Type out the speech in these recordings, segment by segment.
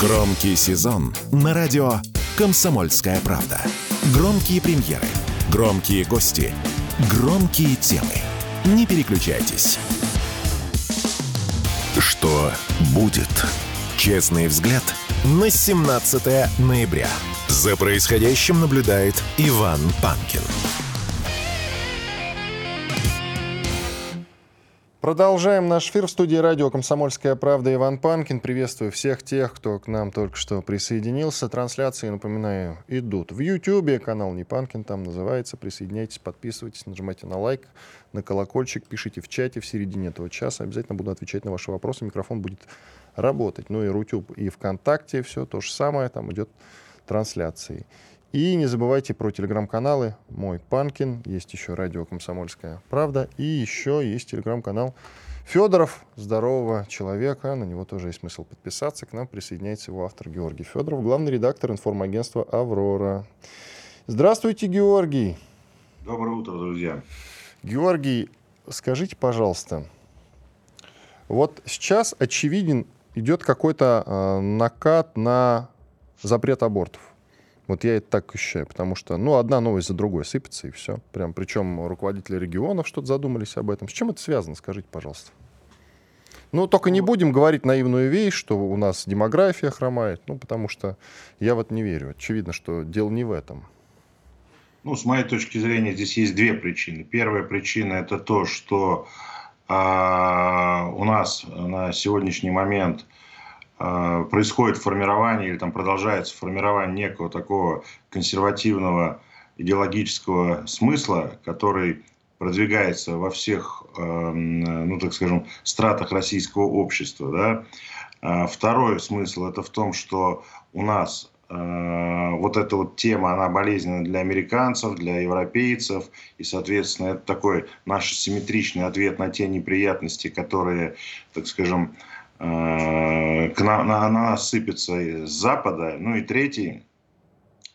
Громкий сезон на радио «Комсомольская правда». Громкие премьеры, громкие гости, громкие темы. Не переключайтесь. Что будет? Честный взгляд на 17 ноября. За происходящим наблюдает Иван Панкин. Продолжаем наш эфир в студии радио «Комсомольская правда». Иван Панкин. Приветствую всех тех, кто к нам только что присоединился. Трансляции, напоминаю, идут в YouTube. Канал «Не Панкин» там называется. Присоединяйтесь, подписывайтесь, нажимайте на лайк, на колокольчик, пишите в чате в середине этого часа. Обязательно буду отвечать на ваши вопросы. Микрофон будет работать. Ну и Рутюб, и ВКонтакте все то же самое. Там идет трансляции. И не забывайте про телеграм-каналы «Мой Панкин», есть еще радио «Комсомольская правда», и еще есть телеграм-канал Федоров, здорового человека, на него тоже есть смысл подписаться. К нам присоединяется его автор Георгий Федоров, главный редактор информагентства «Аврора». Здравствуйте, Георгий. Доброе утро, друзья. Георгий, скажите, пожалуйста, вот сейчас очевиден идет какой-то э, накат на запрет абортов. Вот я это так ощущаю, потому что, ну, одна новость за другой сыпется, и все. Прям, причем руководители регионов что-то задумались об этом. С чем это связано, скажите, пожалуйста? Ну, только не будем говорить наивную вещь, что у нас демография хромает, ну, потому что я в это не верю. Очевидно, что дело не в этом. Ну, с моей точки зрения, здесь есть две причины. Первая причина – это то, что а, у нас на сегодняшний момент – происходит формирование или там продолжается формирование некого такого консервативного идеологического смысла, который продвигается во всех, ну так скажем, стратах российского общества. Да? А, второй смысл это в том, что у нас а, вот эта вот тема, она болезненна для американцев, для европейцев, и, соответственно, это такой наш симметричный ответ на те неприятности, которые, так скажем, к нам, на, на сыпется с запада. Ну и третий,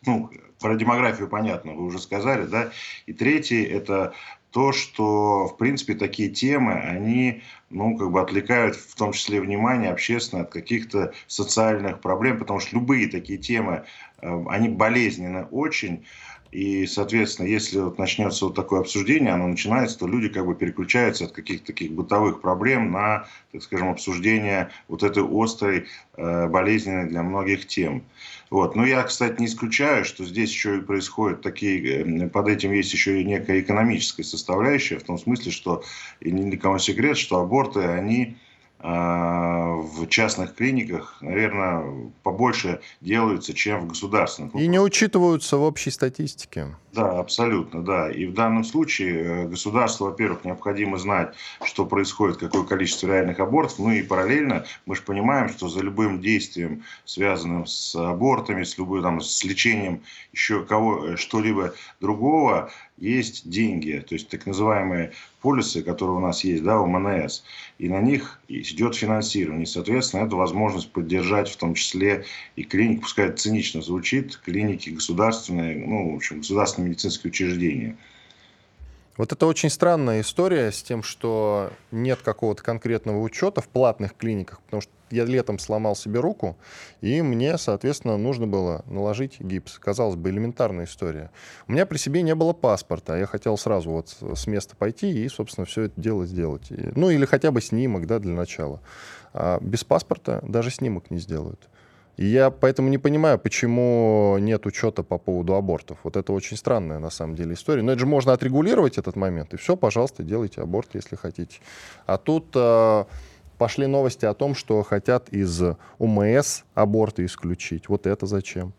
ну, про демографию понятно, вы уже сказали, да. И третий – это то, что, в принципе, такие темы, они, ну, как бы отвлекают, в том числе, внимание общественное от каких-то социальных проблем, потому что любые такие темы, э, они болезненны очень, и, соответственно, если вот начнется вот такое обсуждение, оно начинается, то люди как бы переключаются от каких-то таких бытовых проблем на, так скажем, обсуждение вот этой острой, э, болезненной для многих тем. Вот. Но я, кстати, не исключаю, что здесь еще и происходят такие, э, под этим есть еще и некая экономическая составляющая, в том смысле, что, и ни для кого секрет, что аборты, они в частных клиниках, наверное, побольше делаются, чем в государственных. И не учитываются в общей статистике. Да, абсолютно, да. И в данном случае э, государству, во-первых, необходимо знать, что происходит, какое количество реальных абортов. Ну и параллельно мы же понимаем, что за любым действием, связанным с абортами, с любым там, с лечением еще кого э, что-либо другого, есть деньги, то есть так называемые полисы, которые у нас есть, да, у МНС, и на них идет финансирование. Соответственно, это возможность поддержать в том числе и клиники, пускай это цинично звучит, клиники государственные, ну, в общем, государственные медицинские учреждения. Вот это очень странная история с тем, что нет какого-то конкретного учета в платных клиниках, потому что я летом сломал себе руку, и мне, соответственно, нужно было наложить гипс. Казалось бы, элементарная история. У меня при себе не было паспорта, я хотел сразу вот с места пойти и, собственно, все это дело сделать. Ну, или хотя бы снимок, да, для начала. А без паспорта даже снимок не сделают. И я поэтому не понимаю, почему нет учета по поводу абортов. Вот это очень странная на самом деле история. Но это же можно отрегулировать этот момент. И все, пожалуйста, делайте аборт, если хотите. А тут э, пошли новости о том, что хотят из УМС аборты исключить. Вот это зачем?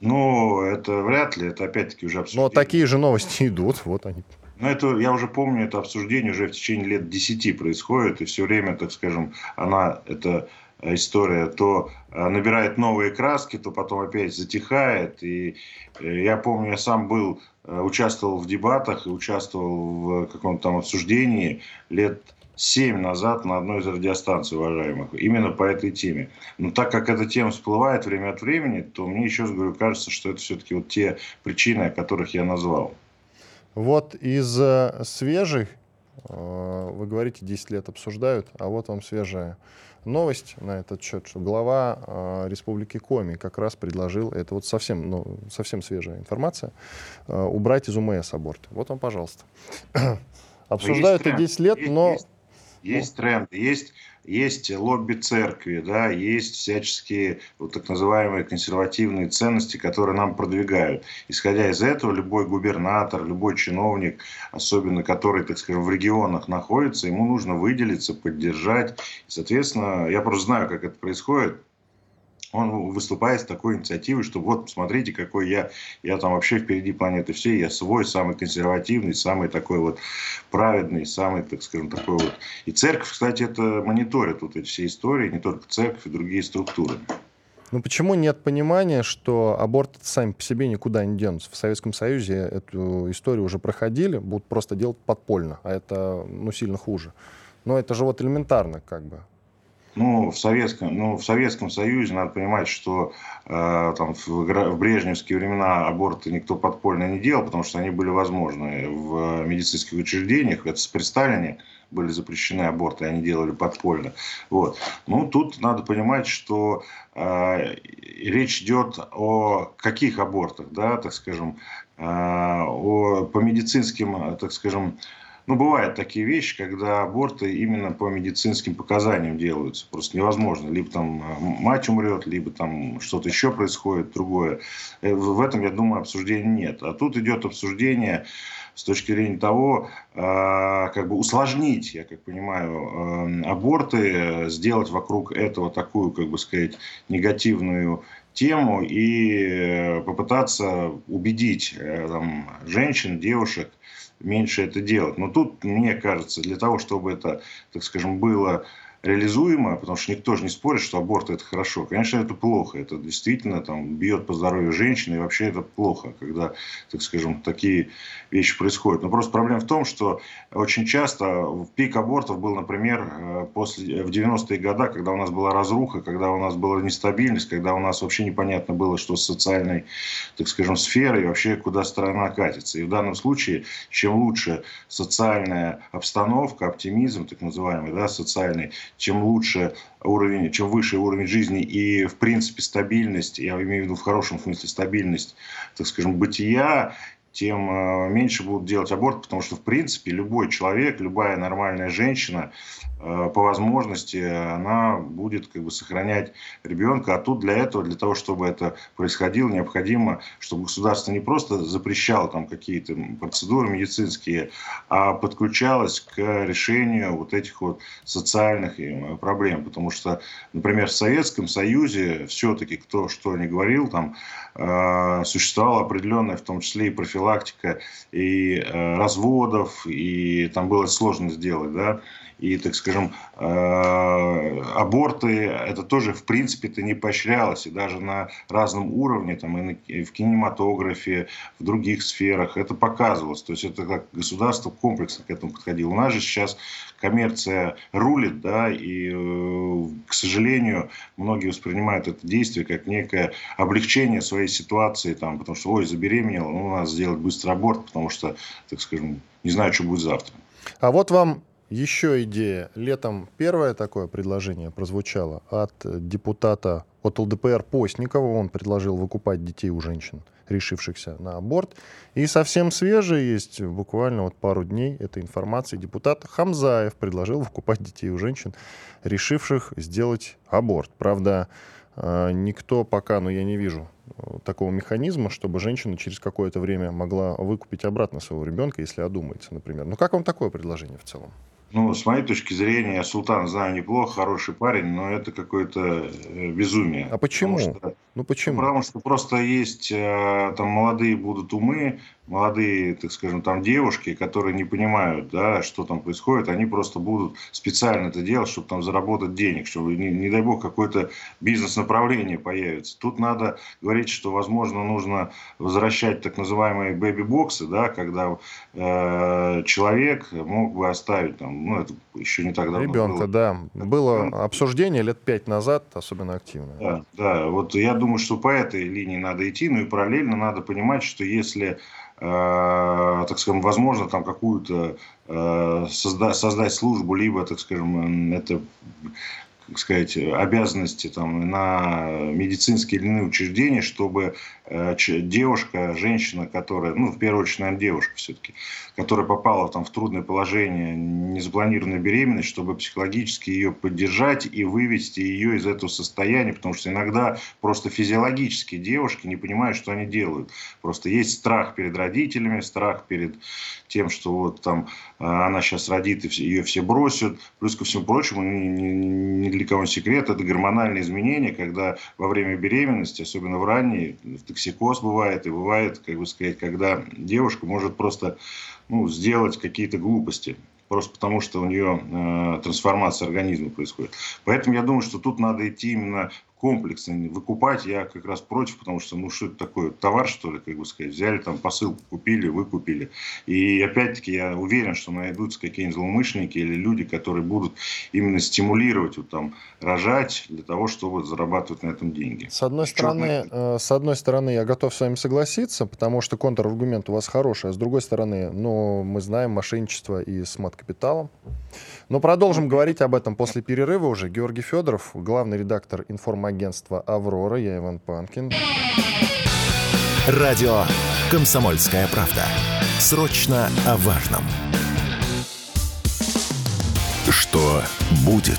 Ну, это вряд ли. Это опять-таки уже обсуждение. Но такие же новости идут. Вот они. Ну, это, я уже помню, это обсуждение уже в течение лет 10 происходит, и все время, так скажем, она, это история то э, набирает новые краски, то потом опять затихает. И э, я помню, я сам был, э, участвовал в дебатах и участвовал в каком-то там обсуждении лет семь назад на одной из радиостанций уважаемых, именно по этой теме. Но так как эта тема всплывает время от времени, то мне еще раз говорю, кажется, что это все-таки вот те причины, о которых я назвал. Вот из свежих Э, вы говорите, 10 лет обсуждают, а вот вам свежая новость на этот счет, что глава э, Республики Коми как раз предложил, это вот совсем, ну, совсем свежая информация, э, убрать из УМС аборт. Вот вам, пожалуйста. Обсуждают это 10 лет, но... Есть, есть тренд, есть есть лобби церкви, да, есть всяческие вот так называемые консервативные ценности, которые нам продвигают. Исходя из этого, любой губернатор, любой чиновник, особенно который, так скажем, в регионах находится, ему нужно выделиться, поддержать. И, соответственно, я просто знаю, как это происходит он выступает с такой инициативой, что вот, посмотрите, какой я, я там вообще впереди планеты всей, я свой, самый консервативный, самый такой вот праведный, самый, так скажем, такой вот. И церковь, кстати, это мониторит вот эти все истории, не только церковь и другие структуры. Ну почему нет понимания, что аборт сами по себе никуда не денутся? В Советском Союзе эту историю уже проходили, будут просто делать подпольно, а это ну, сильно хуже. Но это же вот элементарно как бы. Ну, в Советском, ну, в Советском Союзе надо понимать, что э, там, в, в брежневские времена аборты никто подпольно не делал, потому что они были возможны. В медицинских учреждениях, это при Сталине, были запрещены аборты, они делали подпольно. Вот. Ну, тут надо понимать, что э, речь идет о каких абортах, да, так скажем, э, о, по медицинским, так скажем, ну, бывают такие вещи, когда аборты именно по медицинским показаниям делаются. Просто невозможно. Либо там э, мать умрет, либо там что-то еще происходит другое. Э, в этом, я думаю, обсуждения нет. А тут идет обсуждение с точки зрения того, э, как бы усложнить, я как понимаю, аборты, сделать вокруг этого такую, как бы сказать, негативную тему и попытаться убедить там, женщин, девушек меньше это делать. Но тут, мне кажется, для того, чтобы это, так скажем, было реализуемо, потому что никто же не спорит, что аборт это хорошо. Конечно, это плохо. Это действительно там, бьет по здоровью женщины, и вообще это плохо, когда, так скажем, такие вещи происходят. Но просто проблема в том, что очень часто пик абортов был, например, э, после, в 90-е годы, когда у нас была разруха, когда у нас была нестабильность, когда у нас вообще непонятно было, что с социальной, так скажем, сферой, вообще куда страна катится. И в данном случае, чем лучше социальная обстановка, оптимизм, так называемый, да, социальный, чем лучше уровень, чем выше уровень жизни и, в принципе, стабильность, я имею в виду в хорошем смысле стабильность, так скажем, бытия, тем э, меньше будут делать аборт, потому что, в принципе, любой человек, любая нормальная женщина, Э, по возможности она будет как бы сохранять ребенка. А тут для этого, для того, чтобы это происходило, необходимо, чтобы государство не просто запрещало там какие-то процедуры медицинские, а подключалось к решению вот этих вот социальных проблем. Потому что, например, в Советском Союзе все-таки кто что ни говорил, там э, существовала определенная, в том числе и профилактика и разводов, и там было сложно сделать, да, и, так скажем, э, аборты, это тоже, в принципе-то, не поощрялось. И даже на разном уровне, там, и в кинематографе, в других сферах это показывалось. То есть это как государство комплексно к этому подходило. У нас же сейчас коммерция рулит, да, и, э, к сожалению, многие воспринимают это действие как некое облегчение своей ситуации, там, потому что, ой, забеременел, ну, надо сделать быстро аборт, потому что, так скажем, не знаю, что будет завтра. А вот вам еще идея. Летом первое такое предложение прозвучало от депутата от ЛДПР Постникова. Он предложил выкупать детей у женщин, решившихся на аборт. И совсем свежее есть, буквально вот пару дней этой информации. Депутат Хамзаев предложил выкупать детей у женщин, решивших сделать аборт. Правда, э, никто пока, ну я не вижу э, такого механизма, чтобы женщина через какое-то время могла выкупить обратно своего ребенка, если одумается, например. Ну как вам такое предложение в целом? Ну, с моей точки зрения, я Султан знаю неплохо, хороший парень, но это какое-то э, безумие. А почему? Потому что, ну почему? Потому что просто есть э, там молодые будут умы, молодые, так скажем, там девушки, которые не понимают, да, что там происходит, они просто будут специально это делать, чтобы там заработать денег, чтобы, не, не дай бог, какое-то бизнес-направление появится. Тут надо говорить, что, возможно, нужно возвращать так называемые бэби-боксы, да, когда э, человек мог бы оставить там, ну, это еще не так давно Ребенка, было. да. Было обсуждение лет пять назад, особенно активно. Да, да, вот я думаю, что по этой линии надо идти, ну и параллельно надо понимать, что если так скажем, возможно, там какую-то э, созда- создать службу, либо, так скажем, это как сказать, обязанности там, на медицинские или иные учреждения, чтобы э, девушка, женщина, которая, ну, в первую очередь, наверное, девушка все-таки, которая попала там, в трудное положение, незапланированная беременность, чтобы психологически ее поддержать и вывести ее из этого состояния, потому что иногда просто физиологически девушки не понимают, что они делают. Просто есть страх перед родителями, страх перед тем, что вот там э, она сейчас родит и ее все бросят. Плюс ко всему прочему, ни, ни, ни для кого секрет, это гормональные изменения, когда во время беременности, особенно в ранней, токсикоз бывает, и бывает, как бы сказать, когда девушка может просто ну, сделать какие-то глупости просто потому что у нее э, трансформация организма происходит. Поэтому я думаю, что тут надо идти именно комплексно выкупать я как раз против, потому что, ну, что это такое, товар, что ли, как бы сказать, взяли там посылку, купили, выкупили. И опять-таки я уверен, что найдутся какие-нибудь злоумышленники или люди, которые будут именно стимулировать вот там рожать для того, чтобы зарабатывать на этом деньги. С одной стороны, э, с одной стороны, я готов с вами согласиться, потому что контраргумент у вас хороший, а с другой стороны, ну, мы знаем мошенничество и с мат-капиталом. Но продолжим говорить об этом после перерыва уже. Георгий Федоров, главный редактор информагентства «Аврора». Я Иван Панкин. Радио «Комсомольская правда». Срочно о важном. Что будет?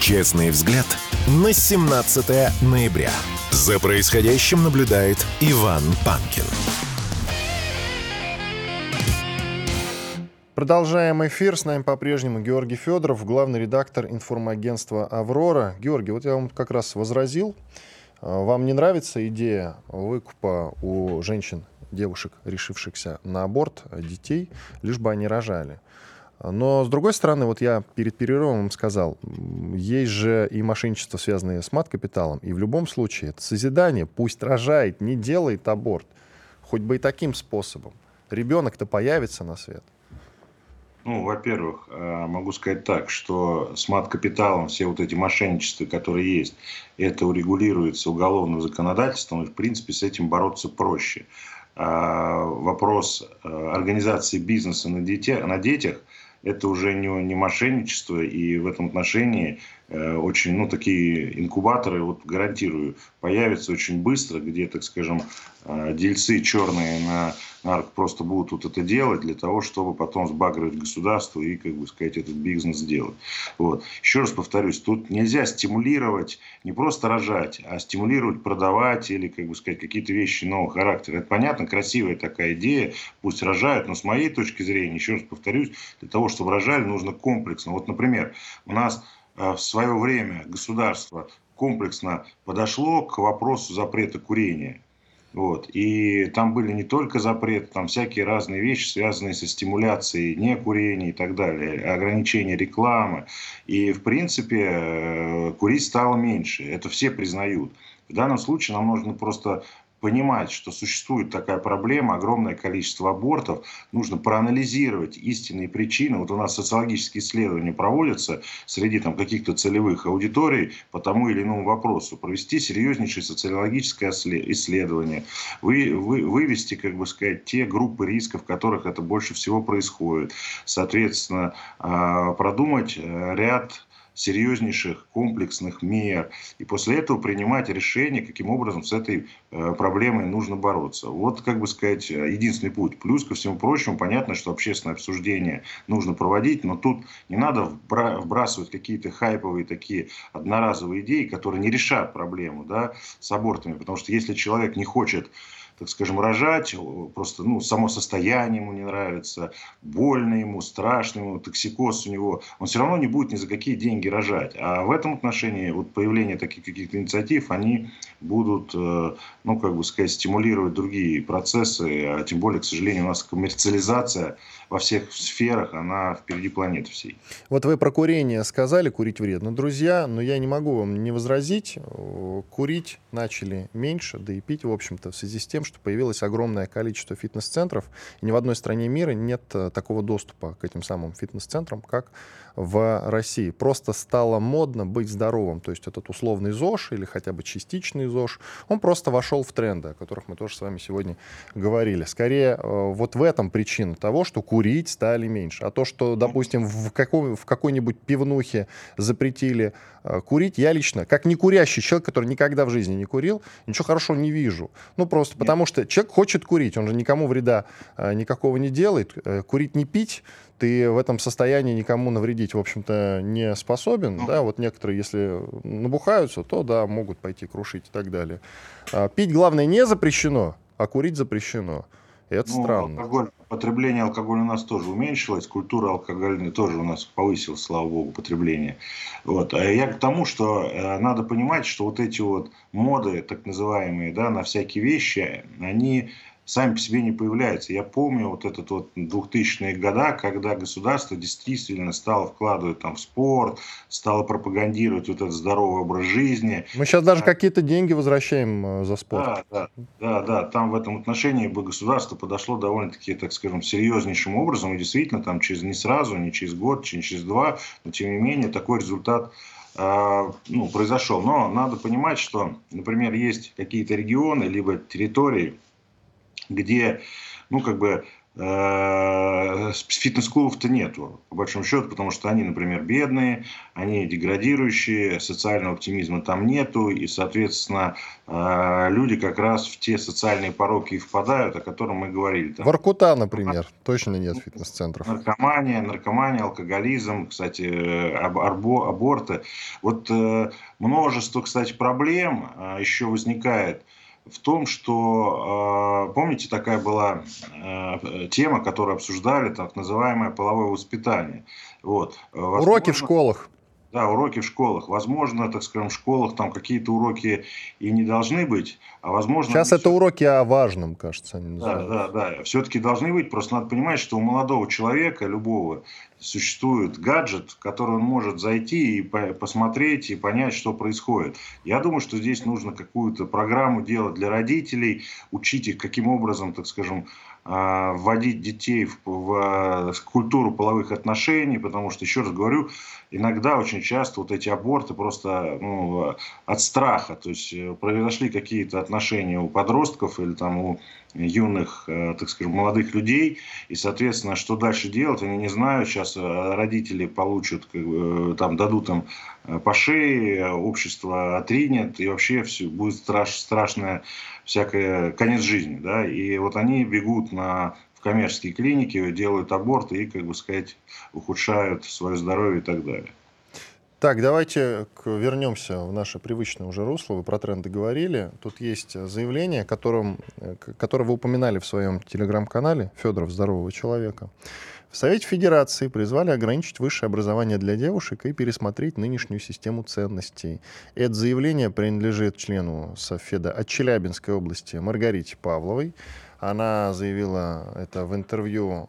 Честный взгляд на 17 ноября. За происходящим наблюдает Иван Панкин. Продолжаем эфир. С нами по-прежнему Георгий Федоров, главный редактор информагентства «Аврора». Георгий, вот я вам как раз возразил. А, вам не нравится идея выкупа у женщин, девушек, решившихся на аборт, детей, лишь бы они рожали? Но, с другой стороны, вот я перед перерывом сказал, есть же и мошенничество, связанное с мат-капиталом, и в любом случае это созидание, пусть рожает, не делает аборт, хоть бы и таким способом. Ребенок-то появится на свет. Ну, во-первых, э, могу сказать так, что с мат-капиталом все вот эти мошенничества, которые есть, это урегулируется уголовным законодательством, и, в принципе, с этим бороться проще. А вопрос э, организации бизнеса на, детях, на детях – это уже не, не мошенничество, и в этом отношении э, очень, ну, такие инкубаторы, вот гарантирую, появятся очень быстро, где, так скажем, дельцы черные на нарк просто будут вот это делать для того, чтобы потом сбагривать государство и, как бы сказать, этот бизнес сделать. Вот. Еще раз повторюсь, тут нельзя стимулировать, не просто рожать, а стимулировать продавать или, как бы сказать, какие-то вещи нового характера. Это понятно, красивая такая идея, пусть рожают, но с моей точки зрения, еще раз повторюсь, для того, чтобы рожали, нужно комплексно. Вот, например, у нас э, в свое время государство комплексно подошло к вопросу запрета курения. Вот. И там были не только запреты, там всякие разные вещи, связанные со стимуляцией некурения и так далее, ограничение рекламы. И, в принципе, э, курить стало меньше. Это все признают. В данном случае нам нужно просто понимать, что существует такая проблема, огромное количество абортов, нужно проанализировать истинные причины. Вот у нас социологические исследования проводятся среди там, каких-то целевых аудиторий по тому или иному вопросу, провести серьезнейшее социологическое исследование, вы, вы, вывести, как бы сказать, те группы рисков, в которых это больше всего происходит, соответственно, а, продумать э, ряд серьезнейших комплексных мер. И после этого принимать решение, каким образом с этой э, проблемой нужно бороться. Вот, как бы сказать, единственный путь. Плюс, ко всему прочему, понятно, что общественное обсуждение нужно проводить, но тут не надо вбрасывать какие-то хайповые такие одноразовые идеи, которые не решат проблему да, с абортами. Потому что если человек не хочет так скажем, рожать, просто, ну, само состояние ему не нравится, больно ему, страшно ему, токсикоз у него, он все равно не будет ни за какие деньги рожать. А в этом отношении вот появление таких каких-то инициатив, они будут, э, ну, как бы сказать, стимулировать другие процессы, а тем более, к сожалению, у нас коммерциализация во всех сферах, она впереди планеты всей. Вот вы про курение сказали, курить вредно. Друзья, но я не могу вам не возразить. Курить начали меньше, да и пить, в общем-то, в связи с тем, тем, что появилось огромное количество фитнес-центров, и ни в одной стране мира нет э, такого доступа к этим самым фитнес-центрам, как в России. Просто стало модно быть здоровым. То есть этот условный ЗОЖ или хотя бы частичный ЗОЖ, он просто вошел в тренды, о которых мы тоже с вами сегодня говорили. Скорее, э, вот в этом причина того, что курить стали меньше. А то, что, допустим, в, каком, в какой-нибудь пивнухе запретили э, курить, я лично, как не курящий человек, который никогда в жизни не курил, ничего хорошего не вижу. Ну, просто Нет. Потому что человек хочет курить, он же никому вреда э, никакого не делает. Курить не пить, ты в этом состоянии никому навредить, в общем-то, не способен. Ну. Да, вот некоторые, если набухаются, то, да, могут пойти крушить и так далее. А, пить, главное, не запрещено, а курить запрещено. Это ну, странно. Алкоголь, потребление алкоголя у нас тоже уменьшилось, культура алкогольная тоже у нас повысилась, слава богу, потребление. Вот. А я к тому, что э, надо понимать, что вот эти вот моды, так называемые, да, на всякие вещи, они сами по себе не появляются. Я помню вот этот вот 2000-е года, когда государство действительно стало вкладывать там в спорт, стало пропагандировать вот этот здоровый образ жизни. Мы сейчас даже какие-то деньги возвращаем э, за спорт. Да, да, да, да. Там в этом отношении бы государство подошло довольно-таки, так скажем, серьезнейшим образом. И действительно, там через не сразу, не через год, не через два, но тем не менее такой результат э, ну, произошел. Но надо понимать, что, например, есть какие-то регионы, либо территории, где, ну, как бы, э, фитнес-клубов-то нету, по большому счету, потому что они, например, бедные, они деградирующие, социального оптимизма там нету, и, соответственно, э, люди как раз в те социальные пороки и впадают, о которых мы говорили. Там. Воркута, например, точно нет фитнес-центров. Наркомания, наркомания, алкоголизм, кстати, або, аборты. Вот э, множество, кстати, проблем еще возникает – в том, что, а, помните, такая была а, тема, которую обсуждали, так называемое половое воспитание. Вот. Возможно, Уроки в школах. Да, уроки в школах. Возможно, так скажем, в школах там какие-то уроки и не должны быть, а возможно... Сейчас это все... уроки о важном, кажется, они называют. Да, да, да. Все-таки должны быть. Просто надо понимать, что у молодого человека, любого, существует гаджет, который он может зайти и посмотреть и понять, что происходит. Я думаю, что здесь нужно какую-то программу делать для родителей, учить их, каким образом, так скажем, а, вводить детей в, в, в культуру половых отношений, потому что, еще раз говорю, иногда, очень часто вот эти аборты просто ну, от страха, то есть э, произошли какие-то отношения у подростков или там у юных, э, так скажем, молодых людей, и, соответственно, что дальше делать, они не знают, сейчас э, родители получат, там дадут им по шее, общество отринет, и вообще все будет страш, страшное всякое конец жизни, да, и вот они бегут на коммерческие клиники, делают аборты и, как бы сказать, ухудшают свое здоровье и так далее. Так, давайте вернемся в наше привычное уже русло. Вы про тренды говорили. Тут есть заявление, которым, э, которое вы упоминали в своем телеграм-канале «Федоров. Здорового человека». В Совете Федерации призвали ограничить высшее образование для девушек и пересмотреть нынешнюю систему ценностей. Это заявление принадлежит члену Софеда от Челябинской области Маргарите Павловой. Она заявила это в интервью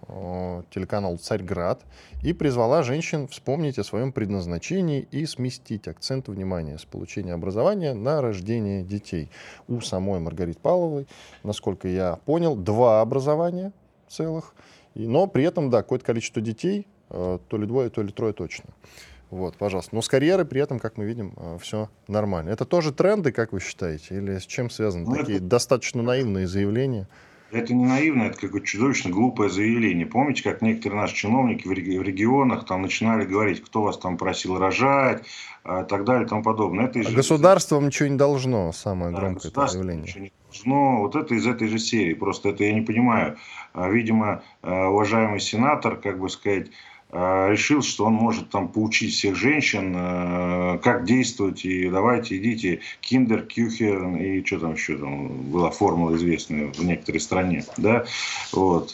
телеканалу «Царьград» и призвала женщин вспомнить о своем предназначении и сместить акцент внимания с получения образования на рождение детей. У самой Маргариты Павловой, насколько я понял, два образования целых – но при этом, да, какое-то количество детей, э, то ли двое, то ли трое точно. Вот, пожалуйста. Но с карьерой при этом, как мы видим, э, все нормально. Это тоже тренды, как вы считаете? Или с чем связаны ну, такие это... достаточно наивные заявления? Это не наивно, это какое-то чудовищно глупое заявление. Помните, как некоторые наши чиновники в регионах там начинали говорить, кто вас там просил рожать, и так далее и тому подобное. Это а же... Государство вам ничего не должно, самое да, громкое заявление. Ничего не должно. Вот это из этой же серии. Просто это я не понимаю. А, видимо, а, уважаемый сенатор, как бы сказать, а, решил, что он может там поучить всех женщин, как действовать, и давайте идите киндер, кюхер, и что там еще там была формула известная в некоторой стране, да, вот.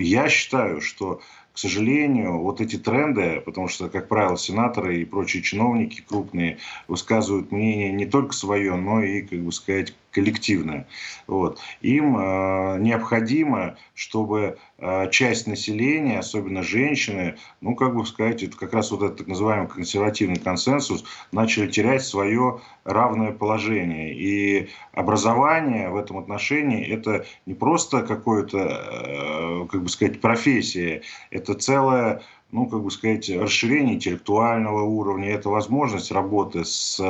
Я считаю, что к сожалению, вот эти тренды, потому что, как правило, сенаторы и прочие чиновники крупные высказывают мнение не только свое, но и, как бы сказать, коллективное. Вот. Им э, необходимо, чтобы часть населения, особенно женщины, ну, как бы сказать, это как раз вот этот так называемый консервативный консенсус, начали терять свое равное положение. И образование в этом отношении это не просто какое-то, э, как бы сказать, профессия, это целая ну, как бы сказать, расширение интеллектуального уровня, это возможность работы с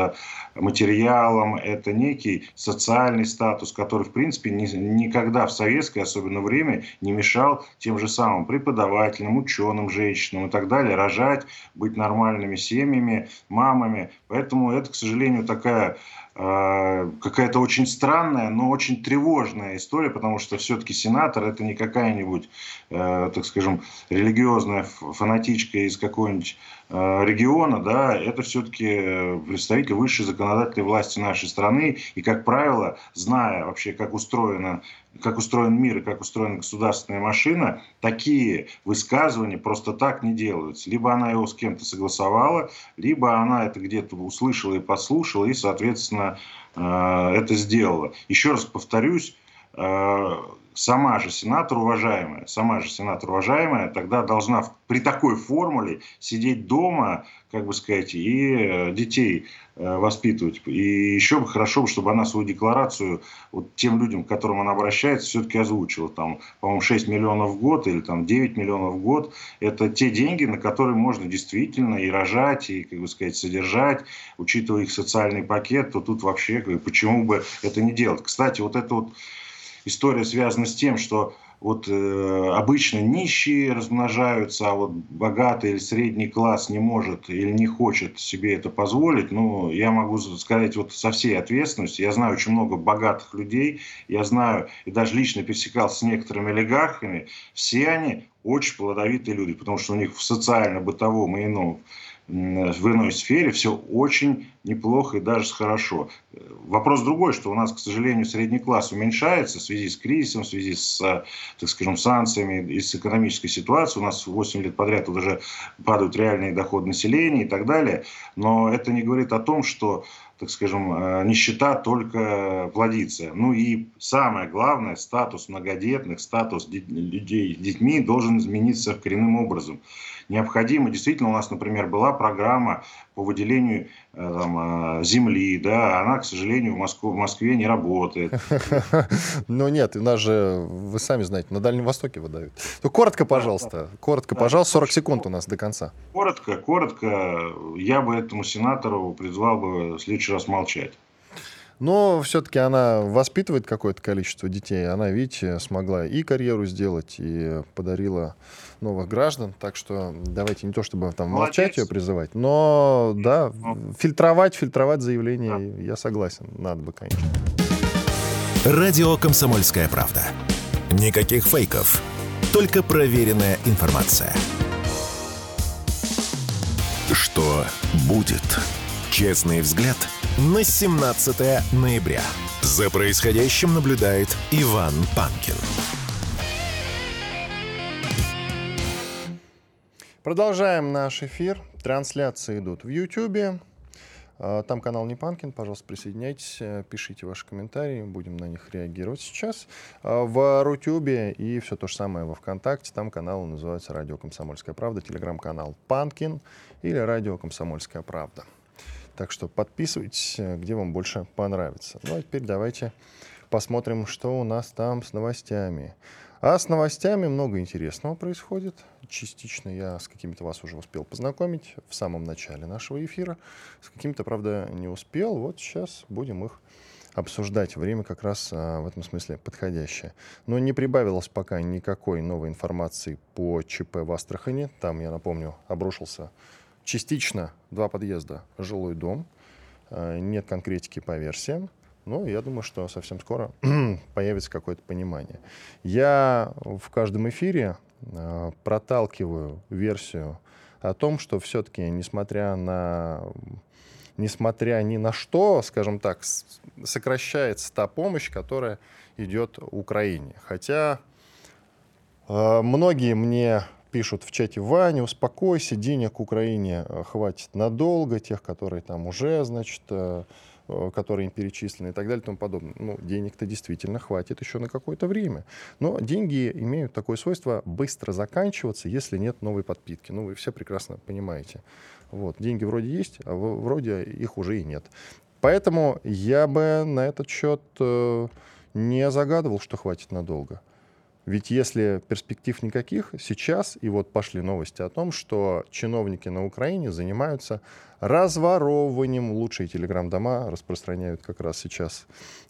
материалом, это некий социальный статус, который, в принципе, ни, никогда в советское, особенно время, не мешал тем же самым преподавателям, ученым, женщинам и так далее рожать, быть нормальными семьями, мамами. Поэтому это, к сожалению, такая какая-то очень странная, но очень тревожная история, потому что все-таки сенатор это не какая-нибудь, э, так скажем, религиозная фанатичка из какого-нибудь э, региона, да, это все-таки представитель высшей законодательной власти нашей страны, и, как правило, зная вообще, как устроена как устроен мир и как устроена государственная машина, такие высказывания просто так не делаются. Либо она его с кем-то согласовала, либо она это где-то услышала и послушала, и, соответственно, э, это сделала. Еще раз повторюсь, сама же сенатор уважаемая, сама же сенатор уважаемая тогда должна при такой формуле сидеть дома, как бы сказать, и э, детей э, воспитывать. И еще бы хорошо, чтобы она свою декларацию вот тем людям, к которым она обращается, все-таки озвучила. Там, по-моему, 6 миллионов в год или там 9 миллионов в год. Это те деньги, на которые можно действительно и рожать, и, как бы сказать, содержать, учитывая их социальный пакет, то тут вообще, почему бы это не делать. Кстати, вот это вот история связана с тем, что вот э, обычно нищие размножаются, а вот богатый или средний класс не может или не хочет себе это позволить. Ну, я могу сказать вот со всей ответственностью, я знаю очень много богатых людей, я знаю и даже лично пересекался с некоторыми олигархами, все они очень плодовитые люди, потому что у них в социально-бытовом и ином в иной сфере все очень неплохо и даже хорошо. Вопрос другой, что у нас, к сожалению, средний класс уменьшается в связи с кризисом, в связи с, так скажем, санкциями и с экономической ситуацией. У нас 8 лет подряд уже падают реальные доходы населения и так далее. Но это не говорит о том, что так скажем, э, нищета только плодится. Ну и самое главное, статус многодетных, статус людей с детьми должен измениться коренным образом необходимо. Действительно, у нас, например, была программа по выделению там, э, земли, да, она, к сожалению, в, Москве, в Москве не работает. Ну нет, у нас же, вы сами знаете, на Дальнем Востоке выдают. Ну, коротко, пожалуйста, коротко, пожалуйста, 40 секунд у нас до конца. Коротко, коротко, я бы этому сенатору призвал бы в следующий раз молчать. Но все-таки она воспитывает какое-то количество детей. Она, видите, смогла и карьеру сделать, и подарила новых граждан. Так что давайте не то, чтобы там Молодец. молчать ее призывать, но да, ну. фильтровать, фильтровать заявления, да. я согласен. Надо бы, конечно. Радио «Комсомольская правда». Никаких фейков, только проверенная информация. Что будет? Честный взгляд – на 17 ноября. За происходящим наблюдает Иван Панкин. Продолжаем наш эфир. Трансляции идут в YouTube. А, там канал Непанкин, пожалуйста, присоединяйтесь, э, пишите ваши комментарии, будем на них реагировать сейчас. А, в Рутюбе и все то же самое во Вконтакте, там канал называется «Радио Комсомольская правда», телеграм-канал «Панкин» или «Радио Комсомольская правда». Так что подписывайтесь, э, где вам больше понравится. Ну а теперь давайте посмотрим, что у нас там с новостями. А с новостями много интересного происходит. Частично я с какими-то вас уже успел познакомить в самом начале нашего эфира. С какими-то, правда, не успел. Вот сейчас будем их обсуждать. Время как раз а, в этом смысле подходящее. Но не прибавилось пока никакой новой информации по ЧП в Астрахани. Там, я напомню, обрушился частично два подъезда, жилой дом. Э, нет конкретики по версиям. Но я думаю, что совсем скоро появится какое-то понимание. Я в каждом эфире э, проталкиваю версию о том, что все-таки, несмотря на несмотря ни на что, скажем так, сокращается та помощь, которая идет Украине. Хотя э, многие мне пишут в чате, Ваня, успокойся, денег Украине э, хватит надолго, тех, которые там уже, значит, э, э, которые им перечислены и так далее и тому подобное. Ну, денег-то действительно хватит еще на какое-то время. Но деньги имеют такое свойство быстро заканчиваться, если нет новой подпитки. Ну, вы все прекрасно понимаете. Вот, деньги вроде есть, а вроде их уже и нет. Поэтому я бы на этот счет не загадывал, что хватит надолго. Ведь если перспектив никаких, сейчас, и вот пошли новости о том, что чиновники на Украине занимаются разворовыванием, лучшие телеграм-дома распространяют как раз сейчас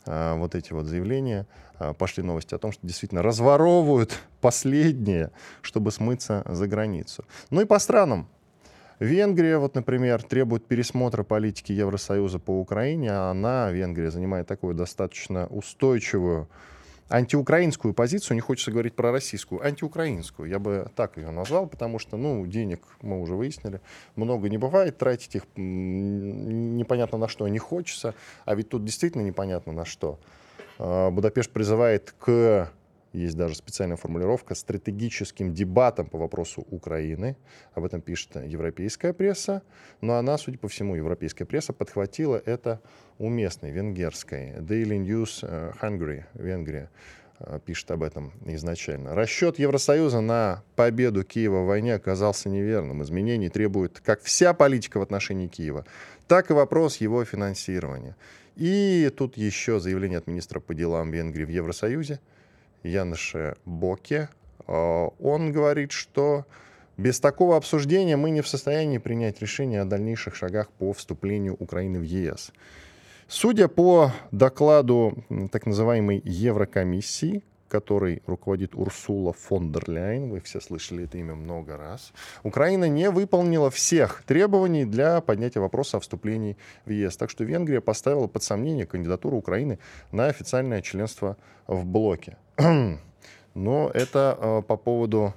а, вот эти вот заявления, а, пошли новости о том, что действительно разворовывают последнее, чтобы смыться за границу. Ну и по странам. Венгрия, вот, например, требует пересмотра политики Евросоюза по Украине, а она, Венгрия, занимает такую достаточно устойчивую антиукраинскую позицию, не хочется говорить про российскую, антиукраинскую. Я бы так ее назвал, потому что, ну, денег мы уже выяснили, много не бывает, тратить их непонятно на что не хочется, а ведь тут действительно непонятно на что. А, Будапешт призывает к есть даже специальная формулировка, стратегическим дебатом по вопросу Украины. Об этом пишет европейская пресса. Но она, судя по всему, европейская пресса подхватила это у местной, венгерской. Daily News Hungary, Венгрия, э, пишет об этом изначально. Расчет Евросоюза на победу Киева в войне оказался неверным. Изменений требует как вся политика в отношении Киева, так и вопрос его финансирования. И тут еще заявление от министра по делам Венгрии в Евросоюзе – Яныше Боке. А, он говорит, что без такого обсуждения мы не в состоянии принять решение о дальнейших шагах по вступлению Украины в ЕС. Судя по докладу так называемой Еврокомиссии, которой руководит Урсула фон дер Ляйн, вы все слышали это имя много раз, Украина не выполнила всех требований для поднятия вопроса о вступлении в ЕС. Так что Венгрия поставила под сомнение кандидатуру Украины на официальное членство в блоке. Но это э, по поводу,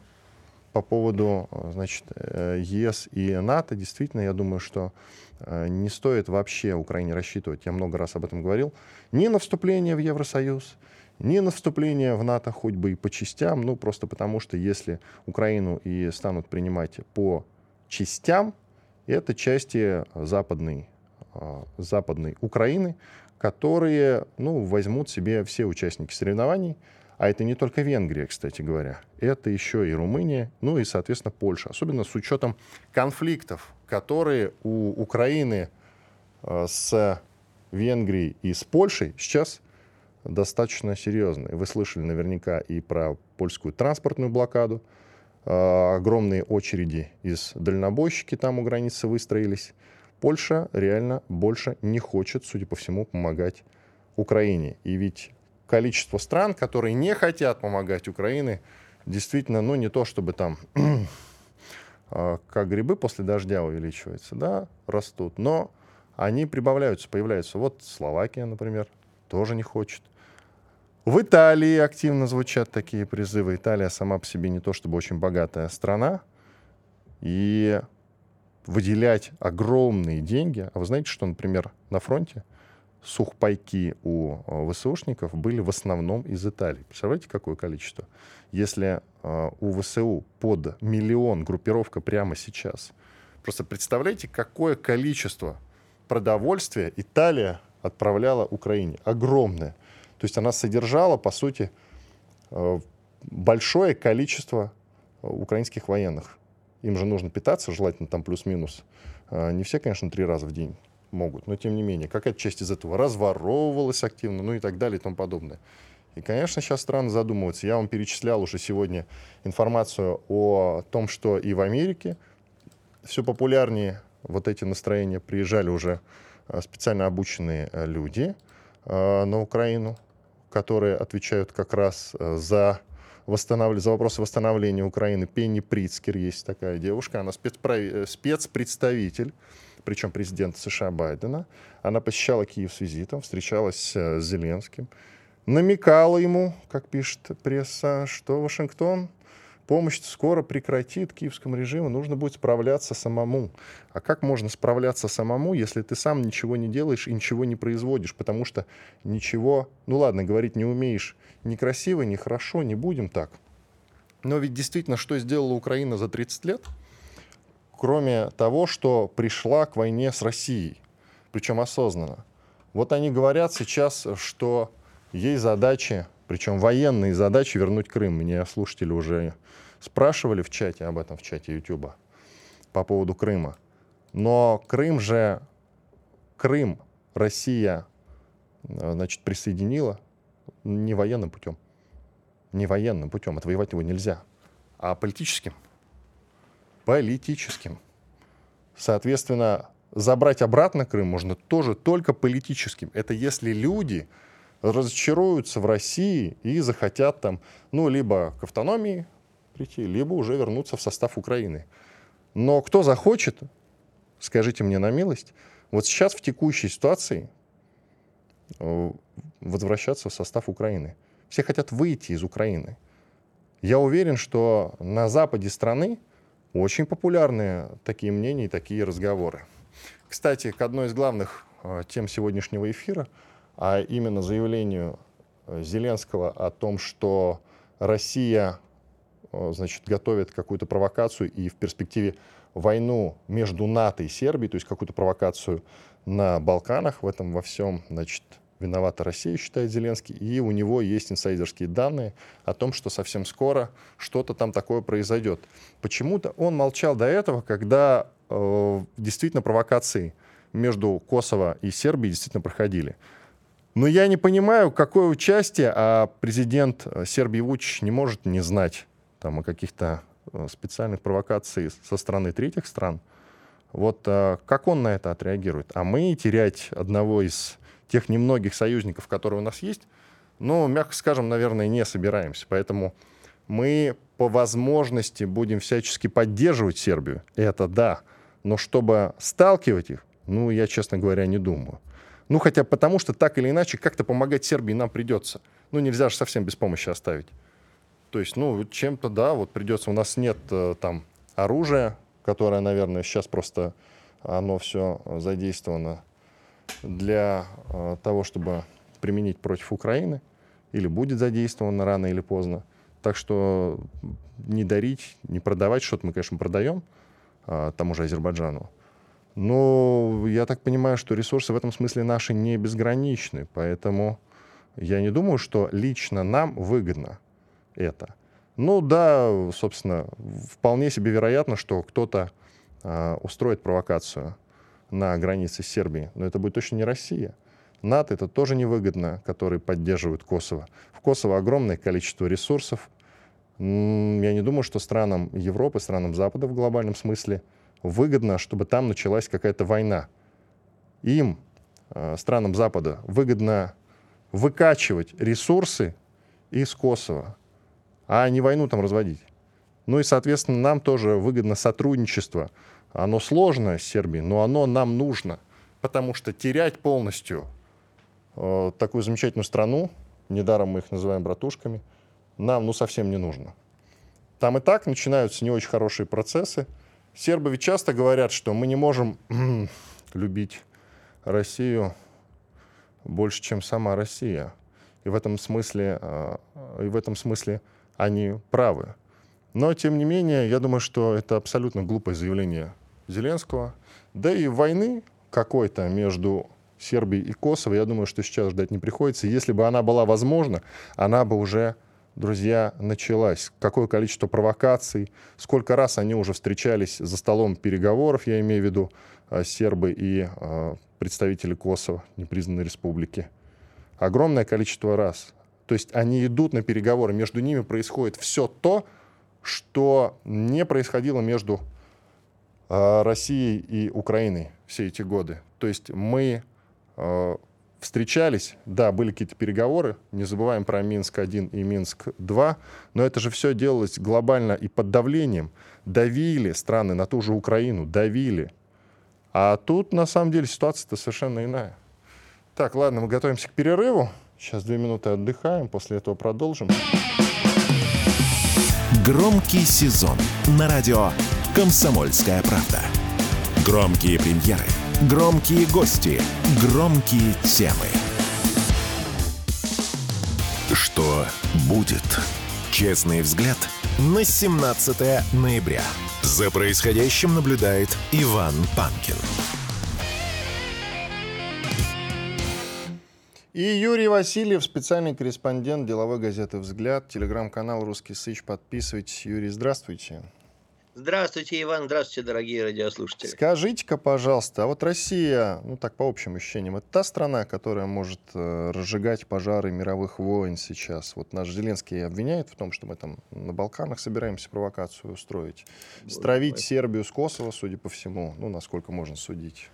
по поводу э, значит, э, ЕС и НАТО. Действительно, я думаю, что не стоит вообще Украине рассчитывать, я много раз об этом говорил, ни на вступление в Евросоюз, ни на вступление в НАТО, хоть бы и по частям, ну просто потому что если Украину и станут принимать по частям, это части западной, западной Украины, которые ну, возьмут себе все участники соревнований, а это не только Венгрия, кстати говоря. Это еще и Румыния, ну и, соответственно, Польша. Особенно с учетом конфликтов, которые у Украины э, с Венгрией и с Польшей сейчас достаточно серьезные. Вы слышали наверняка и про польскую транспортную блокаду. Э, огромные очереди из дальнобойщики там у границы выстроились. Польша реально больше не хочет, судя по всему, помогать Украине. И ведь количество стран, которые не хотят помогать Украине, действительно, ну, не то чтобы там а, как грибы после дождя увеличиваются, да, растут, но они прибавляются, появляются. Вот Словакия, например, тоже не хочет. В Италии активно звучат такие призывы. Италия сама по себе не то чтобы очень богатая страна. И выделять огромные деньги. А вы знаете, что, например, на фронте сухпайки у э, ВСУшников были в основном из Италии. Представляете, какое количество? Если э, у ВСУ под миллион группировка прямо сейчас, просто представляете, какое количество продовольствия Италия отправляла Украине. Огромное. То есть она содержала, по сути, э, большое количество украинских военных. Им же нужно питаться, желательно там плюс-минус. Не все, конечно, три раза в день могут, но тем не менее, какая-то часть из этого разворовывалась активно, ну и так далее и тому подобное. И, конечно, сейчас странно задумываться. Я вам перечислял уже сегодня информацию о том, что и в Америке все популярнее вот эти настроения приезжали уже а, специально обученные а, люди а, на Украину, которые отвечают как раз за, восстанов... за вопросы восстановления Украины. Пенни Прицкер есть такая девушка, она спецпро... Э, спецпредставитель причем президента США Байдена. Она посещала Киев с визитом, встречалась э, с Зеленским, намекала ему, как пишет пресса, что Вашингтон помощь скоро прекратит киевскому режиму, нужно будет справляться самому. А как можно справляться самому, если ты сам ничего не делаешь и ничего не производишь? Потому что ничего, ну ладно, говорить не умеешь ни красиво, ни хорошо, не будем так. Но ведь действительно, что сделала Украина за 30 лет – кроме того, что пришла к войне с Россией, причем осознанно. Вот они говорят сейчас, что есть задачи, причем военные задачи вернуть Крым. Меня слушатели уже спрашивали в чате об этом, в чате Ютуба, по поводу Крыма. Но Крым же, Крым Россия, э, значит, присоединила не военным путем. Не военным путем. Отвоевать его нельзя. А политическим. Политическим. Соответственно, забрать обратно Крым можно тоже только политическим. Это если люди разочаруются в России и захотят там, ну, либо к автономии прийти, либо уже вернуться в состав Украины. Но кто захочет, скажите мне на милость, вот сейчас в текущей ситуации э, возвращаться в состав Украины. Все хотят выйти из Украины. Я уверен, что на западе страны очень популярны такие мнения и такие разговоры. Кстати, к одной из главных э, тем сегодняшнего эфира, а именно заявлению э, Зеленского о том, что Россия значит, готовит какую-то провокацию и в перспективе войну между НАТО и Сербией, то есть какую-то провокацию на Балканах, в этом во всем, значит, виновата Россия, считает Зеленский, и у него есть инсайдерские данные о том, что совсем скоро что-то там такое произойдет. Почему-то он молчал до этого, когда э, действительно провокации между Косово и Сербией действительно проходили. Но я не понимаю, какое участие, а президент Сербии Вучич не может не знать там, о каких-то Э, специальных провокаций со стороны третьих стран. Вот э, как он на это отреагирует? А мы терять одного из тех немногих союзников, которые у нас есть, ну, мягко скажем, наверное, не собираемся. Поэтому мы по возможности будем всячески поддерживать Сербию. Это да. Но чтобы сталкивать их, ну, я, честно говоря, не думаю. Ну, хотя потому, что так или иначе как-то помогать Сербии нам придется. Ну, нельзя же совсем без помощи оставить. То есть, ну, чем-то, да, вот придется. У нас нет э, там оружия, которое, наверное, сейчас просто оно все задействовано для э, того, чтобы применить против Украины, или будет задействовано рано или поздно. Так что не дарить, не продавать, что-то мы, конечно, продаем э, тому же Азербайджану. Но я так понимаю, что ресурсы в этом смысле наши не безграничны, поэтому я не думаю, что лично нам выгодно это. Ну да, собственно, вполне себе вероятно, что кто-то э, устроит провокацию на границе с Сербией, но это будет точно не Россия. НАТО это тоже невыгодно, которые поддерживают Косово. В Косово огромное количество ресурсов. Я не думаю, что странам Европы, странам Запада в глобальном смысле выгодно, чтобы там началась какая-то война. Им, э, странам Запада, выгодно выкачивать ресурсы из Косово а не войну там разводить. Ну и, соответственно, нам тоже выгодно сотрудничество. Оно сложное с Сербией, но оно нам нужно, потому что терять полностью э, такую замечательную страну, недаром мы их называем братушками, нам ну совсем не нужно. Там и так начинаются не очень хорошие процессы. Сербы ведь часто говорят, что мы не можем любить Россию больше, чем сама Россия. И в этом смысле, э, и в этом смысле они правы. Но, тем не менее, я думаю, что это абсолютно глупое заявление Зеленского. Да и войны какой-то между Сербией и Косово, я думаю, что сейчас ждать не приходится. Если бы она была возможна, она бы уже, друзья, началась. Какое количество провокаций, сколько раз они уже встречались за столом переговоров, я имею в виду э, сербы и э, представители Косово, непризнанной республики. Огромное количество раз. То есть они идут на переговоры, между ними происходит все то, что не происходило между э, Россией и Украиной все эти годы. То есть мы э, встречались, да, были какие-то переговоры, не забываем про Минск-1 и Минск-2, но это же все делалось глобально и под давлением. Давили страны на ту же Украину, давили. А тут, на самом деле, ситуация-то совершенно иная. Так, ладно, мы готовимся к перерыву. Сейчас две минуты отдыхаем, после этого продолжим. Громкий сезон на радио «Комсомольская правда». Громкие премьеры, громкие гости, громкие темы. Что будет? Честный взгляд на 17 ноября. За происходящим наблюдает Иван Панкин. И Юрий Васильев, специальный корреспондент деловой газеты «Взгляд», телеграм-канал «Русский Сыч». Подписывайтесь. Юрий, здравствуйте. Здравствуйте, Иван. Здравствуйте, дорогие радиослушатели. Скажите-ка, пожалуйста, а вот Россия, ну так по общим ощущениям, это та страна, которая может э, разжигать пожары мировых войн сейчас? Вот наш Зеленский обвиняет в том, что мы там на Балканах собираемся провокацию устроить. Стравить Сербию с Косово, судя по всему, ну, насколько можно судить.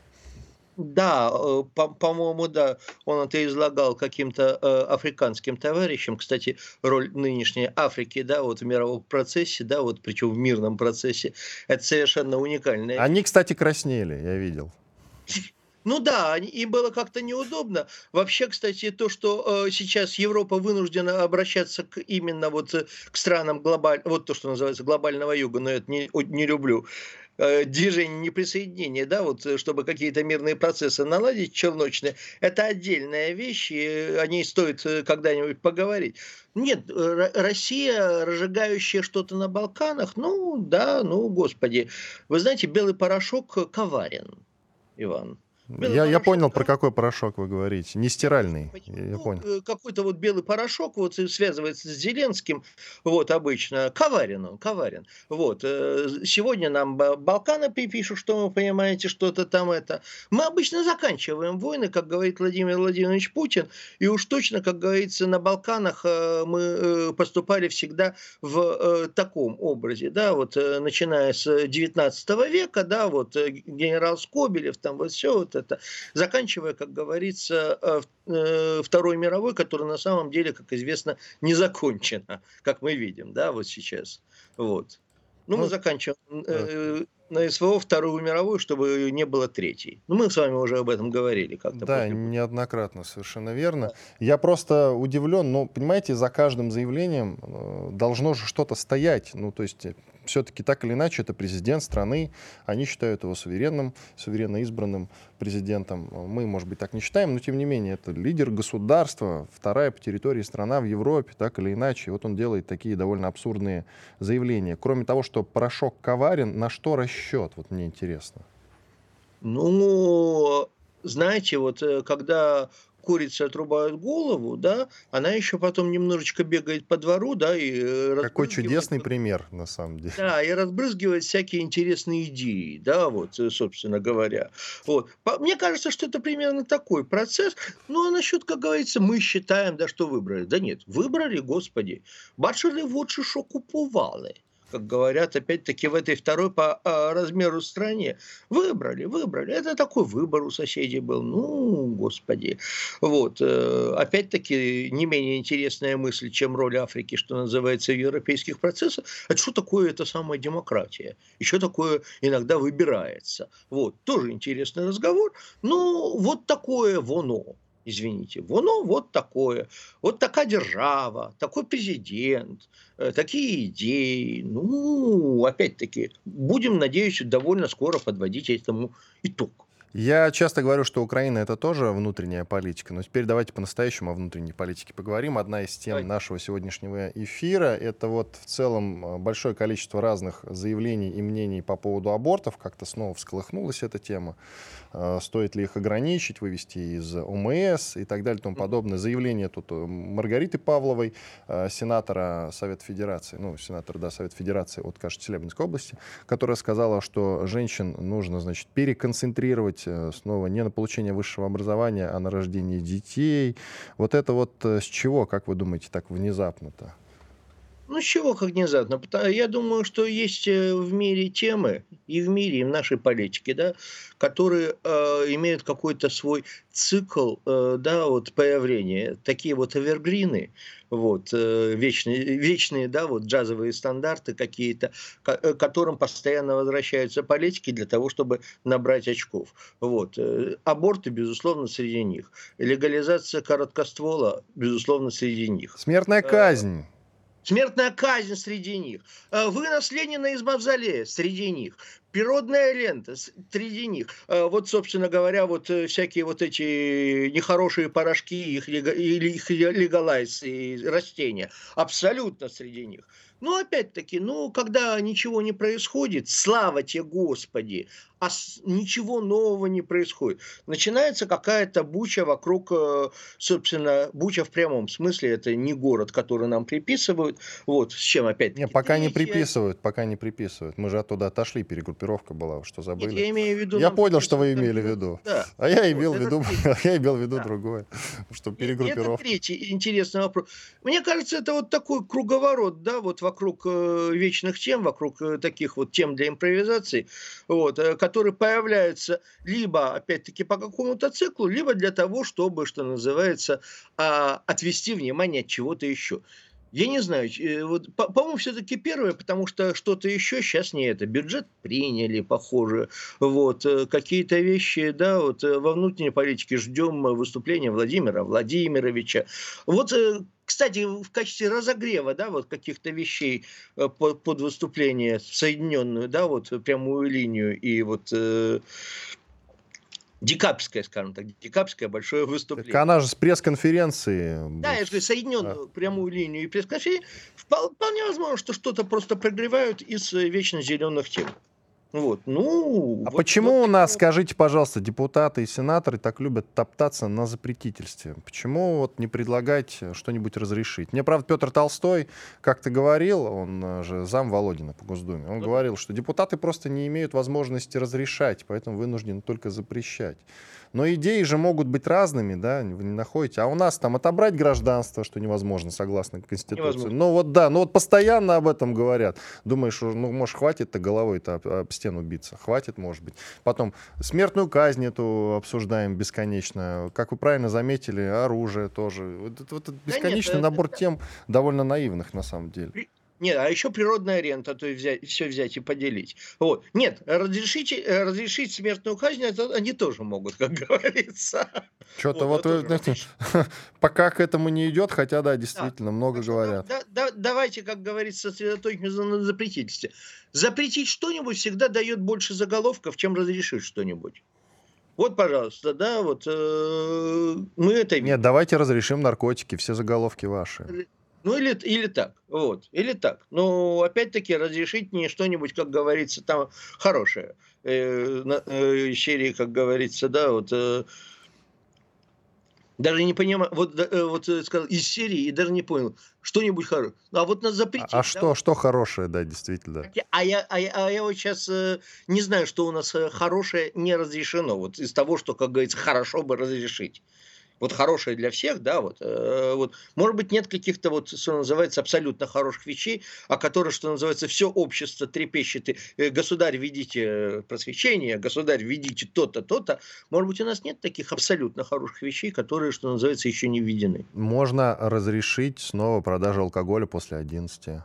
Да, э, по-моему, да, он это излагал каким-то э, африканским товарищам. Кстати, роль нынешней Африки, да, вот в мировом процессе, да, вот причем в мирном процессе, это совершенно уникальная. Они, кстати, краснели, я видел. Ну да, им было как-то неудобно. Вообще, кстати, то, что э, сейчас Европа вынуждена обращаться к, именно вот э, к странам глобаль, вот то, что называется глобального юга, но это не, не люблю. Э, движение неприсоединения, да, вот э, чтобы какие-то мирные процессы наладить челночные, это отдельная вещь, и о ней стоит э, когда-нибудь поговорить. Нет, Россия, разжигающая что-то на Балканах, ну да, ну господи. Вы знаете, белый порошок коварен, Иван. Я, я понял, про какой порошок вы говорите. Не стиральный. Я ну, понял. Э, какой-то вот белый порошок вот связывается с Зеленским, вот обычно. Коварен он, коварен. Вот. Э, сегодня нам Балканы пишут, что вы понимаете, что-то там это. Мы обычно заканчиваем войны, как говорит Владимир Владимирович Путин, и уж точно, как говорится, на Балканах э, мы поступали всегда в таком образе, да, вот начиная с 19 века, да, вот генерал Скобелев, там вот все вот это, заканчивая, как говорится, э, э, Второй мировой, которая на самом деле, как известно, не закончена, как мы видим, да, вот сейчас. Вот. Ну, мы ну, заканчиваем э, на СВО Вторую мировую, чтобы не было третьей. Ну, мы с вами уже об этом говорили как-то. Да, неоднократно, совершенно верно. Да. Я просто удивлен, но, понимаете, за каждым заявлением должно же что-то стоять. Ну, то есть все-таки так или иначе это президент страны, они считают его суверенным, суверенно избранным президентом. Мы, может быть, так не считаем, но тем не менее это лидер государства, вторая по территории страна в Европе, так или иначе. вот он делает такие довольно абсурдные заявления. Кроме того, что порошок коварен, на что расчет? Вот мне интересно. Ну, знаете, вот э, когда курице отрубают голову, да, она еще потом немножечко бегает по двору, да, и э, Какой чудесный пример, на самом деле. Да, и разбрызгивает всякие интересные идеи, да, вот, э, собственно говоря. Вот. Мне кажется, что это примерно такой процесс. Ну, а насчет, как говорится, мы считаем, да, что выбрали. Да нет, выбрали, господи. Бачили вот что купували как говорят, опять-таки в этой второй по а, размеру стране. Выбрали, выбрали. Это такой выбор у соседей был. Ну, господи. Вот. Э, опять-таки, не менее интересная мысль, чем роль Африки, что называется, в европейских процессах. А что такое эта самая демократия? Еще такое иногда выбирается. Вот. Тоже интересный разговор. Ну, вот такое воно извините, воно вот такое, вот такая держава, такой президент, э, такие идеи. Ну, опять-таки, будем, надеюсь, довольно скоро подводить этому итог. Я часто говорю, что Украина это тоже внутренняя политика, но теперь давайте по-настоящему о внутренней политике поговорим. Одна из тем Ой. нашего сегодняшнего эфира — это вот в целом э, большое количество разных заявлений и мнений по поводу абортов. Как-то снова всколыхнулась эта тема. Э, стоит ли их ограничить, вывести из ОМС и так далее и тому подобное. Заявление тут э, Маргариты Павловой, сенатора Совета Федерации, ну, сенатора, да, Совета Федерации от, кажется, Челябинской области, которая сказала, что женщин нужно, значит, переконцентрировать работать э, снова не на получение высшего образования, а на рождение детей. Вот это вот э, с чего, как вы думаете, так внезапно-то? Ну, с чего как внезапно? Я думаю, что есть э, в мире темы, и в мире, и в нашей политике, да, которые э, имеют какой-то свой цикл э, да, вот, появления. Такие вот эвергрины, вот, э, вечные, вечные да, вот, джазовые стандарты какие-то, к э, которым постоянно возвращаются политики для того, чтобы набрать очков. Вот. Э, аборты, безусловно, среди них. Легализация короткоствола, безусловно, среди них. Смертная казнь. Смертная казнь среди них. Э, вынос Ленина из мавзолея среди них. Природная лента среди них. Э, вот, собственно говоря, вот э, всякие вот эти нехорошие порошки, их, или их легалайз и растения. Абсолютно среди них. Ну, опять-таки, ну, когда ничего не происходит, слава тебе, Господи, а ничего нового не происходит. Начинается какая-то буча вокруг, э, собственно, буча в прямом смысле, это не город, который нам приписывают, вот, с чем опять Не, пока не приписывают, пока не приписывают. Мы же оттуда отошли, перегруппировка была, что забыли. Нет, я имею в виду... Я понял, что вы имели в виду. Да. А я имел в виду, я имел в виду да. другое, что перегруппировка. Это третий интересный вопрос. Мне кажется, это вот такой круговорот, да, вот вокруг э, вечных тем, вокруг э, таких вот тем для импровизации, вот, э, которые появляются либо, опять-таки, по какому-то циклу, либо для того, чтобы, что называется, а, отвести внимание от чего-то еще. Я не знаю, э, вот, по- по-моему, все-таки первое, потому что что-то еще сейчас не это. Бюджет приняли, похоже, вот, э, какие-то вещи, да, вот во внутренней политике ждем выступления Владимира Владимировича. Вот кстати, в качестве разогрева, да, вот каких-то вещей э, под, под выступление соединенную, да, вот прямую линию и вот э, декабрьское, скажем так, декабрьское большое выступление. Так она же с пресс-конференции. Да, говорю, соединенную а. прямую линию и пресс-конференции. Вполне возможно, что что-то просто прогревают из э, вечно зеленых тем. Вот. Ну, а вот, почему вот, у нас, скажите, пожалуйста, депутаты и сенаторы так любят топтаться на запретительстве? Почему вот не предлагать что-нибудь разрешить? Мне, правда, Петр Толстой как-то говорил, он э, же зам Володина по Госдуме, он говорил, что депутаты просто не имеют возможности разрешать, поэтому вынуждены только запрещать. Но идеи же могут быть разными, да, вы не находите. А у нас там отобрать гражданство, что невозможно, согласно Конституции. Невозможно. Ну вот да, ну вот постоянно об этом говорят. Думаешь, ну может хватит-то головой-то об, об стену биться? Хватит, может быть. Потом смертную казнь эту обсуждаем бесконечно. Как вы правильно заметили, оружие тоже. Вот, вот, вот бесконечный да нет, набор это... тем довольно наивных на самом деле. Нет, а еще природная рента, то есть взять, все взять и поделить. Вот. Нет, разрешить, э, разрешить смертную казнь, это они тоже могут, как говорится. Что-то вот, вот знаете, пока к этому не идет, хотя, да, действительно, да. много так говорят. Да, да, давайте, как говорится, сосредоточимся на запретительстве. Запретить что-нибудь всегда дает больше заголовков, чем разрешить что-нибудь. Вот, пожалуйста, да, вот э, мы это. Нет, давайте разрешим наркотики, все заголовки ваши. Ну, или, или так, вот, или так. Но, опять-таки, разрешить мне что-нибудь, как говорится, там хорошее. Э, э, серии, как говорится, да, вот... Э, даже не понимаю, вот, э, вот э, сказал, из серии, и даже не понял, что-нибудь хорошее. А вот нас запретить. А, а что, что хорошее, да, действительно. А я, а, я, а я вот сейчас э, не знаю, что у нас хорошее не разрешено. Вот из того, что, как говорится, хорошо бы разрешить вот хорошее для всех, да, вот, э, вот, может быть, нет каких-то вот, что называется, абсолютно хороших вещей, о которых, что называется, все общество трепещет, и, э, государь, ведите просвещение, государь, ведите то-то, то-то, может быть, у нас нет таких абсолютно хороших вещей, которые, что называется, еще не введены. Можно разрешить снова продажу алкоголя после 11.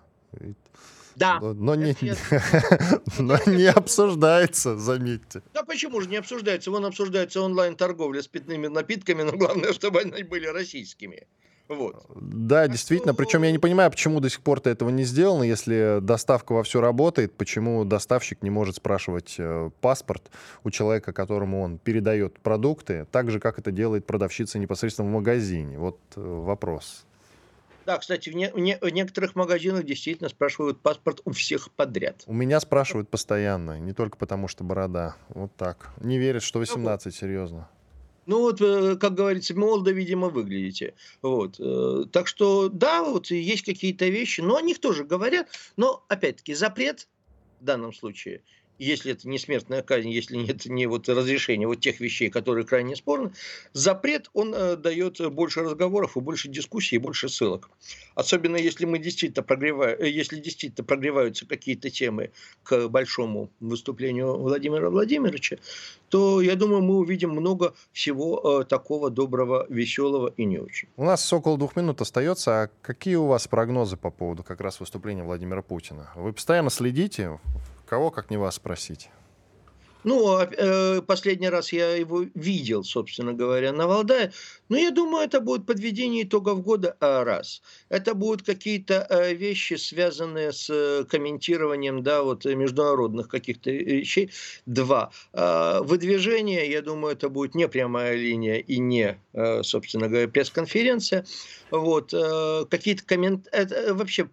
Да. Но, но, не, но не обсуждается, заметьте. Да почему же не обсуждается? Вон обсуждается онлайн-торговля с питными напитками, но главное, чтобы они были российскими. Вот. Да, так действительно. Что... Причем я не понимаю, почему до сих пор-то этого не сделано, если доставка во все работает, почему доставщик не может спрашивать э, паспорт у человека, которому он передает продукты, так же, как это делает продавщица непосредственно в магазине. Вот э, вопрос. Да, кстати, в, не, в, не, в некоторых магазинах действительно спрашивают паспорт у всех подряд. У меня спрашивают постоянно, не только потому, что борода. Вот так. Не верят, что 18, серьезно. Ну вот, э, как говорится, молодо, видимо, выглядите. Вот. Э, так что, да, вот есть какие-то вещи, но о них тоже говорят. Но, опять-таки, запрет в данном случае – если это не смертная казнь, если нет не вот разрешения вот тех вещей, которые крайне спорны, запрет, он э, дает больше разговоров и больше дискуссий, и больше ссылок. Особенно если мы действительно прогреваем, э, если действительно прогреваются какие-то темы к большому выступлению Владимира Владимировича, то, я думаю, мы увидим много всего э, такого доброго, веселого и не очень. У нас около двух минут остается. А какие у вас прогнозы по поводу как раз выступления Владимира Путина? Вы постоянно следите Кого, как не вас, спросить? Ну, а, э, последний раз я его видел, собственно говоря, на Валдае. Но я думаю, это будет подведение итогов года, а, раз. Это будут какие-то э, вещи, связанные с э, комментированием, да, вот международных каких-то вещей. Два. А, выдвижение, я думаю, это будет не прямая линия и не, собственно говоря, пресс-конференция. Вот. Какие-то комментарии, вообще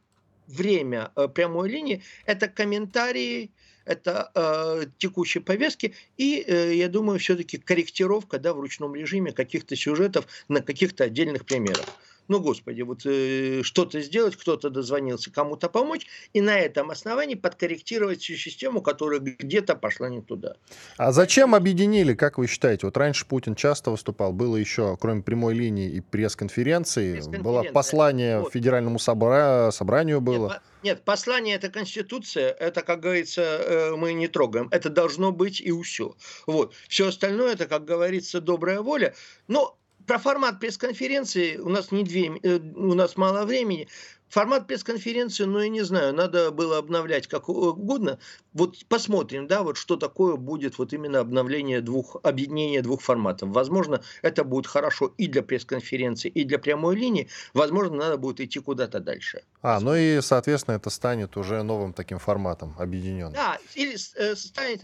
время прямой линии – это комментарии это э, текущей повестки и, э, я думаю, все-таки корректировка да, в ручном режиме каких-то сюжетов на каких-то отдельных примерах ну, господи, вот э, что-то сделать, кто-то дозвонился, кому-то помочь, и на этом основании подкорректировать всю систему, которая где-то пошла не туда. А зачем объединили, как вы считаете? Вот раньше Путин часто выступал, было еще, кроме прямой линии и пресс-конференции, пресс было послание вот. Федеральному собра... собранию было. Нет, нет, послание это Конституция, это, как говорится, э, мы не трогаем. Это должно быть и все. Вот. Все остальное, это, как говорится, добрая воля. Но про формат пресс-конференции у нас не две, э, у нас мало времени. Формат пресс-конференции, ну, я не знаю, надо было обновлять как угодно. Вот посмотрим, да, вот что такое будет вот именно обновление двух, объединение двух форматов. Возможно, это будет хорошо и для пресс-конференции, и для прямой линии. Возможно, надо будет идти куда-то дальше. А, ну и, соответственно, это станет уже новым таким форматом объединенным. Да, или э, станет...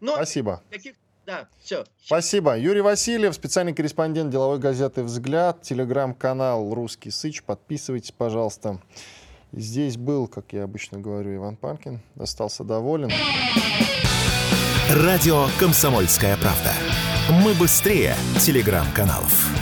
Но Спасибо. Каких да, все. Спасибо. Юрий Васильев, специальный корреспондент деловой газеты «Взгляд», телеграм-канал «Русский Сыч». Подписывайтесь, пожалуйста. Здесь был, как я обычно говорю, Иван Панкин. Остался доволен. Радио «Комсомольская правда». Мы быстрее телеграм-каналов.